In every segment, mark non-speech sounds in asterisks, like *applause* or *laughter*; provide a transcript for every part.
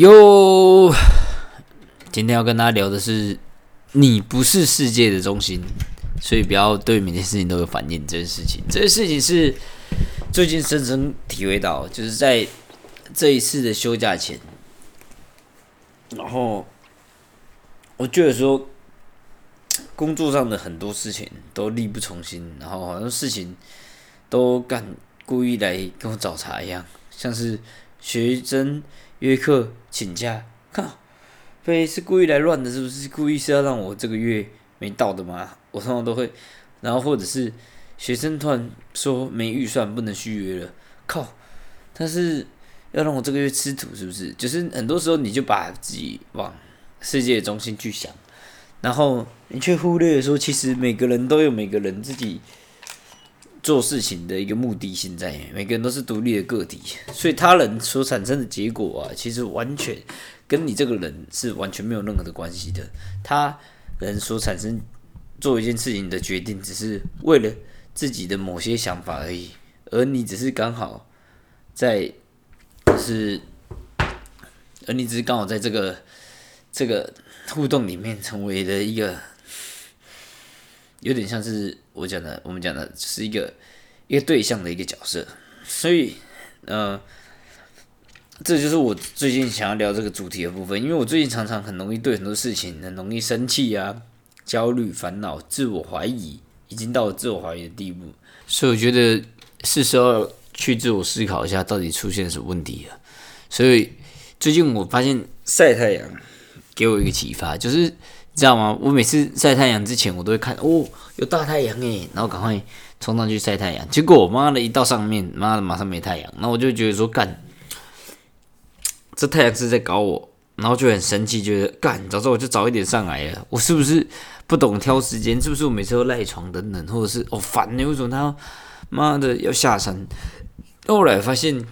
哟，今天要跟大家聊的是，你不是世界的中心，所以不要对每件事情都有反应。这件事情，这件事情是最近深深体会到，就是在这一次的休假前，然后我觉得说，工作上的很多事情都力不从心，然后好像事情都干故意来跟我找茬一样，像是学生。约课请假，靠，非是故意来乱的，是不是？故意是要让我这个月没到的吗？我通常都会，然后或者是学生突然说没预算不能续约了，靠，他是要让我这个月吃土，是不是？就是很多时候你就把自己往世界中心去想，然后你却忽略说，其实每个人都有每个人自己。做事情的一个目的性在，每个人都是独立的个体，所以他人所产生的结果啊，其实完全跟你这个人是完全没有任何的关系的。他人所产生做一件事情的决定，只是为了自己的某些想法而已，而你只是刚好在，是，而你只是刚好在这个这个互动里面成为了一个。有点像是我讲的，我们讲的是一个一个对象的一个角色，所以，呃，这就是我最近想要聊这个主题的部分。因为我最近常常很容易对很多事情很容易生气啊、焦虑、烦恼、自我怀疑，已经到了自我怀疑的地步。所以我觉得是时候去自我思考一下，到底出现什么问题了。所以最近我发现晒太阳给我一个启发，就是。知道吗？我每次晒太阳之前，我都会看哦，有大太阳诶，然后赶快冲上去晒太阳。结果我妈的一到上面，妈的马上没太阳，那我就觉得说干，这太阳是在搞我，然后就很生气，觉得干，早知道我就早一点上来了，我是不是不懂挑时间？是不是我每次都赖床等等，或者是哦烦呢？为什么他妈的要下山？后来发现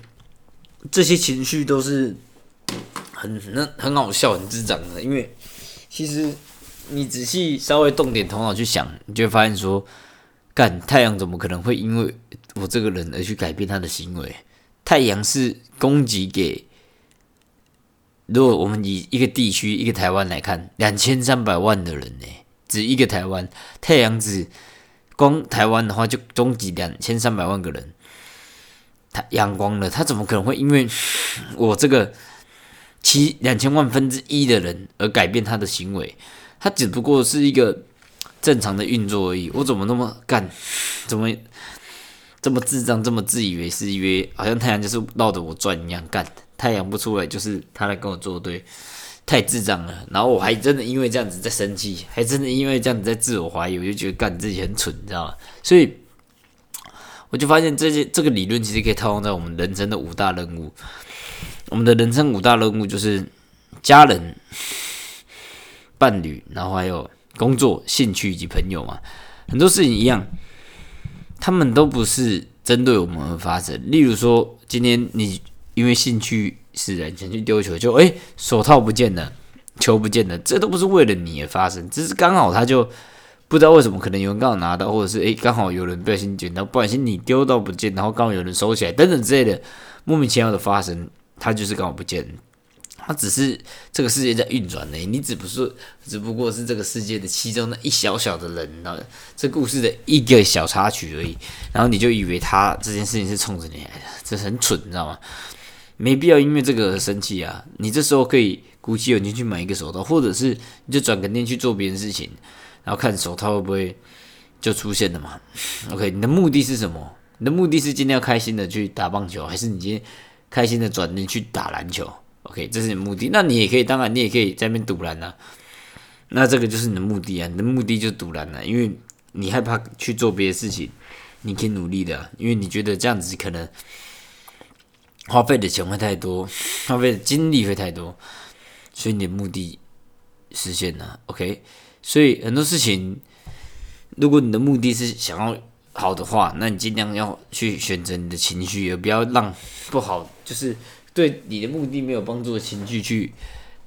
这些情绪都是很很很好笑、很智障的，因为其实。你仔细稍微动点头脑去想，你就会发现说，干太阳怎么可能会因为我这个人而去改变他的行为？太阳是供给给，如果我们以一个地区一个台湾来看，两千三百万的人呢，只一个台湾，太阳只光台湾的话就供给两千三百万个人，太阳光了，他怎么可能会因为我这个七两千万分之一的人而改变他的行为？它只不过是一个正常的运作而已。我怎么那么干？怎么这么智障？这么自以为是？以为好像太阳就是绕着我转一样干？太阳不出来就是他来跟我作对，太智障了。然后我还真的因为这样子在生气，还真的因为这样子在自我怀疑，我就觉得干自己很蠢，你知道吗？所以我就发现这些这个理论其实可以套用在我们人生的五大任务。我们的人生五大任务就是家人。伴侣，然后还有工作、兴趣以及朋友嘛，很多事情一样，他们都不是针对我们而发生。例如说，今天你因为兴趣使然想去丢球，就哎手套不见了，球不见了，这都不是为了你而发生，只是刚好他就不知道为什么，可能有人刚好拿到，或者是诶刚好有人不小心捡到，不小心你丢到不见，然后刚好有人收起来，等等之类的莫名其妙的发生，他就是刚好不见。它只是这个世界在运转呢，你只不是只不过是这个世界的其中的一小小的人，然后这故事的一个小插曲而已，然后你就以为他这件事情是冲着你来的，这很蠢，你知道吗？没必要因为这个而生气啊！你这时候可以鼓起勇气去买一个手套，或者是你就转个念去做别的事情，然后看手套会不会就出现了嘛？OK，你的目的是什么？你的目的是今天要开心的去打棒球，还是你今天开心的转念去打篮球？OK，这是你的目的，那你也可以，当然你也可以在那边堵拦呐。那这个就是你的目的啊，你的目的就是堵拦了，因为你害怕去做别的事情，你可以努力的，因为你觉得这样子可能花费的钱会太多，花费的精力会太多，所以你的目的实现了。OK，所以很多事情，如果你的目的是想要好的话，那你尽量要去选择你的情绪，也不要让不好就是。对你的目的没有帮助的情绪去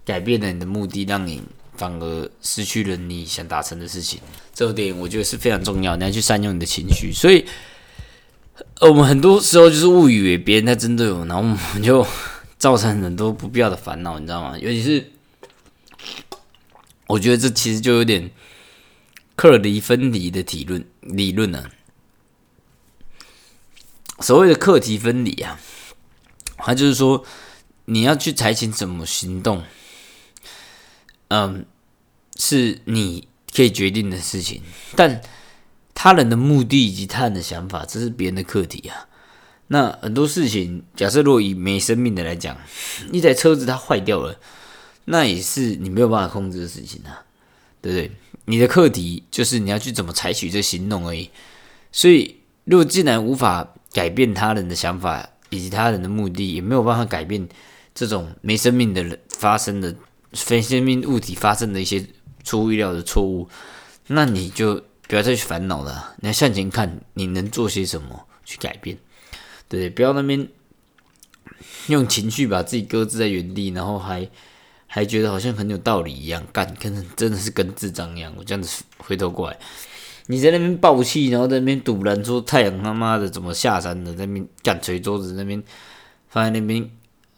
改变了你的目的，让你反而失去了你想达成的事情。这点我觉得是非常重要，你要去善用你的情绪。所以，我们很多时候就是误以为别人在针对我，然后我们就造成很多不必要的烦恼，你知道吗？尤其是我觉得这其实就有点克离分离的理论理论呢。所谓的课题分离啊，他就是说你要去采取怎么行动，嗯，是你可以决定的事情，但他人的目的以及他人的想法，这是别人的课题啊。那很多事情，假设若以没生命的来讲，一台车子它坏掉了，那也是你没有办法控制的事情啊，对不对？你的课题就是你要去怎么采取这行动而已。所以，如果既然无法改变他人的想法以及他人的目的，也没有办法改变这种没生命的人发生的非生命物体发生的一些出乎意料的错误，那你就不要再去烦恼了。你要向前看，你能做些什么去改变？对，不要那边用情绪把自己搁置在原地，然后还还觉得好像很有道理一样，干，跟真的是跟智障一样。我这样子回头过来。你在那边暴气，然后在那边堵拦说太阳他妈的怎么下山的，在那边干捶桌子，那边放在那边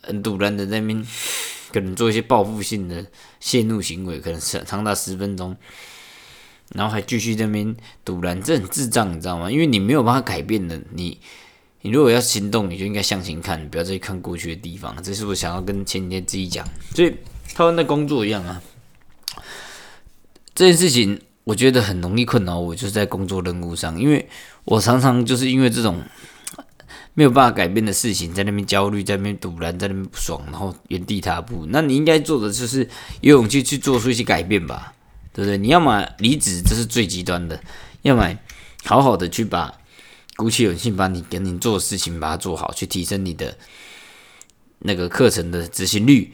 很堵拦的，在那边 *sighs* 可能做一些报复性的泄怒行为，可能是长达十分钟，然后还继续在那边堵拦，这很智障，你知道吗？因为你没有办法改变的，你你如果要行动，你就应该向前看，不要再看过去的地方。这是我想要跟前几天自己讲，所以他们的工作一样啊，这件事情。我觉得很容易困扰我，就是在工作任务上，因为我常常就是因为这种没有办法改变的事情，在那边焦虑，在那边堵然，在那边不爽，然后原地踏步。那你应该做的就是有勇气去做出一些改变吧，对不对？你要么离职，这是最极端的；要么好好的去把鼓起勇气，把你给你做的事情把它做好，去提升你的那个课程的执行率，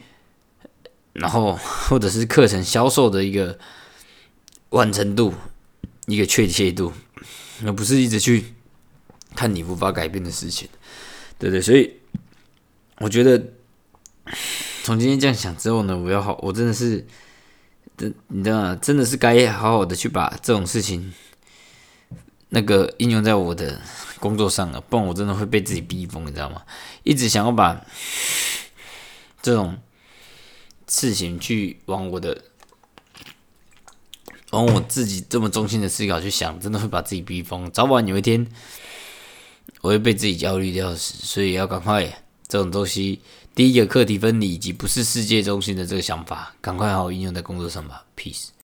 然后或者是课程销售的一个。完成度，一个确切度，而不是一直去看你无法改变的事情，对对，所以我觉得从今天这样想之后呢，我要好，我真的是，真你知道吗？真的是该好好的去把这种事情那个应用在我的工作上了，不然我真的会被自己逼疯，你知道吗？一直想要把这种事情去往我的。往我自己这么中心的思考去想，真的会把自己逼疯。早晚有一天，我会被自己焦虑掉死。所以要赶快这种东西，第一个课题分离以及不是世界中心的这个想法，赶快好好应用在工作上吧。Peace。